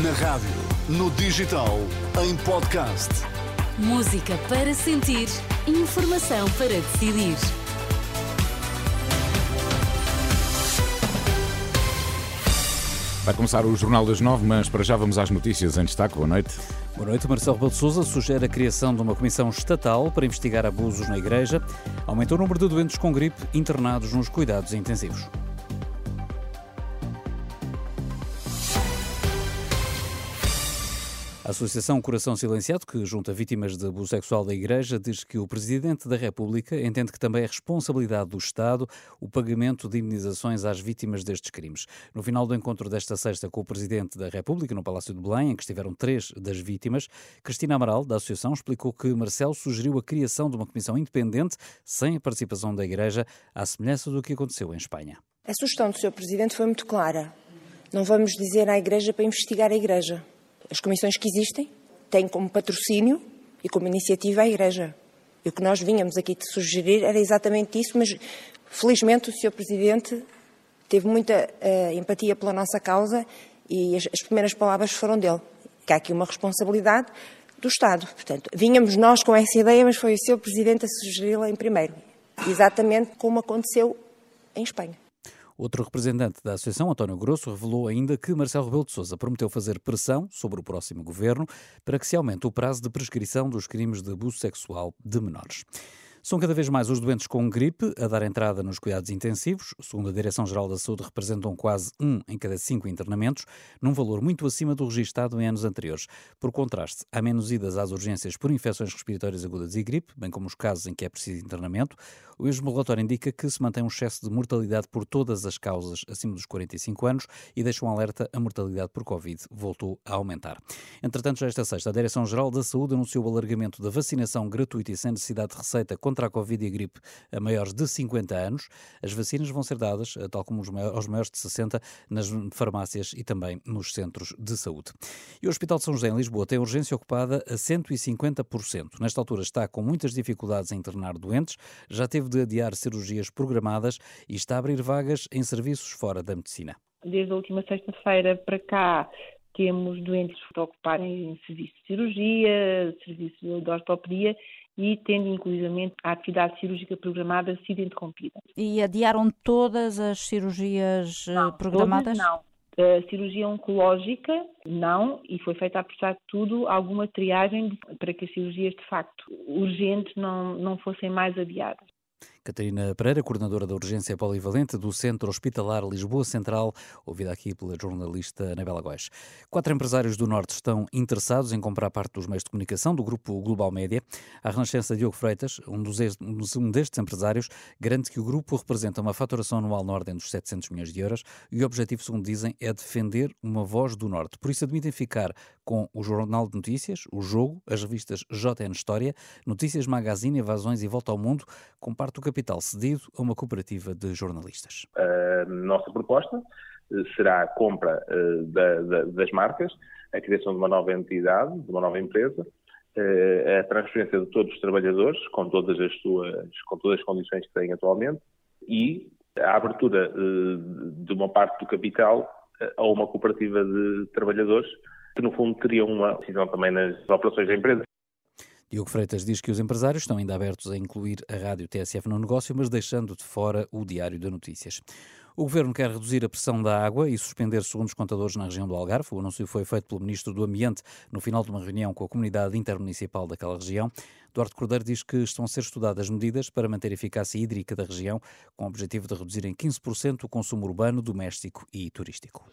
Na rádio, no digital, em podcast. Música para sentir, informação para decidir. Vai começar o Jornal das Nove, mas para já vamos às notícias em destaque. Boa noite. Boa noite. Marcelo Rebelo de Sousa sugere a criação de uma comissão estatal para investigar abusos na Igreja. Aumentou o número de doentes com gripe internados nos cuidados intensivos. A Associação Coração Silenciado, que junta vítimas de abuso sexual da Igreja, diz que o Presidente da República entende que também é responsabilidade do Estado o pagamento de indenizações às vítimas destes crimes. No final do encontro desta sexta com o Presidente da República, no Palácio de Belém, em que estiveram três das vítimas, Cristina Amaral, da Associação, explicou que Marcelo sugeriu a criação de uma comissão independente, sem a participação da Igreja, à semelhança do que aconteceu em Espanha. A sugestão do Sr. Presidente foi muito clara. Não vamos dizer à Igreja para investigar a Igreja as comissões que existem têm como patrocínio e como iniciativa a Igreja. E o que nós vínhamos aqui de sugerir era exatamente isso, mas felizmente o Sr. Presidente teve muita uh, empatia pela nossa causa e as, as, primeiras palavras foram dele. Que há aqui uma responsabilidade do Estado. Portanto, vínhamos nós com essa ideia, mas foi o Sr. Presidente a sugeri-la em primeiro. Exatamente como aconteceu em Espanha. Outro representante da Associação, António Grosso, revelou ainda que Marcelo Rebelo de Sousa prometeu fazer pressão sobre o próximo governo para que se aumente o prazo de prescrição dos crimes de abuso sexual de menores. São cada vez mais os doentes com gripe a dar entrada nos cuidados intensivos. Segundo a Direção-Geral da Saúde, representam quase um em cada cinco internamentos, num valor muito acima do registado em anos anteriores. Por contraste, há menos idas às urgências por infecções respiratórias agudas e gripe, bem como os casos em que é preciso internamento. O mesmo relatório indica que se mantém um excesso de mortalidade por todas as causas acima dos 45 anos e deixa um alerta a mortalidade por Covid voltou a aumentar. Entretanto, já esta sexta, a Direção-Geral da Saúde anunciou o alargamento da vacinação gratuita e sem necessidade de receita contra a Covid e a gripe a maiores de 50 anos. As vacinas vão ser dadas, eh, tal como aos maiores de 60, nas farmácias e também nos centros de saúde. E o Hospital de São José, em Lisboa, tem urgência ocupada a 150%. Nesta altura está com muitas dificuldades em internar doentes, já teve de adiar cirurgias programadas e está a abrir vagas em serviços fora da medicina. Desde a última sexta-feira para cá, temos doentes a ocuparem serviço de cirurgia, serviço de ortopedia e tendo inclusivamente a atividade cirúrgica programada sido interrompida. E adiaram todas as cirurgias eh, não, programadas? não. A cirurgia oncológica, não, e foi feita, apesar de tudo, alguma triagem para que as cirurgias, de facto, urgentes não, não fossem mais adiadas. Catarina Pereira, coordenadora da Urgência Polivalente do Centro Hospitalar Lisboa Central, ouvida aqui pela jornalista Anabela Góes. Quatro empresários do Norte estão interessados em comprar parte dos meios de comunicação do grupo Global Média. A Renascença Diogo Freitas, um, dos, um destes empresários, garante que o grupo representa uma faturação anual na ordem dos 700 milhões de euros e o objetivo, segundo dizem, é defender uma voz do Norte. Por isso admitem ficar com o Jornal de Notícias, o Jogo, as revistas JN História, Notícias Magazine, Evasões e Volta ao Mundo, com parte do capital cedido a uma cooperativa de jornalistas. A nossa proposta eh, será a compra eh, da, da, das marcas, a criação de uma nova entidade, de uma nova empresa, eh, a transferência de todos os trabalhadores, com todas as suas, com todas as condições que têm atualmente, e a abertura de uma parte do capital a uma cooperativa de trabalhadores, que no fundo teriam uma decisão também nas operações da empresa. Diogo Freitas diz que os empresários estão ainda abertos a incluir a rádio TSF no negócio, mas deixando de fora o Diário de Notícias. O governo quer reduzir a pressão da água e suspender segundos contadores na região do Algarve. O anúncio foi feito pelo Ministro do Ambiente no final de uma reunião com a comunidade intermunicipal daquela região. Duarte Cordeiro diz que estão a ser estudadas medidas para manter a eficácia hídrica da região, com o objetivo de reduzir em 15% o consumo urbano, doméstico e turístico.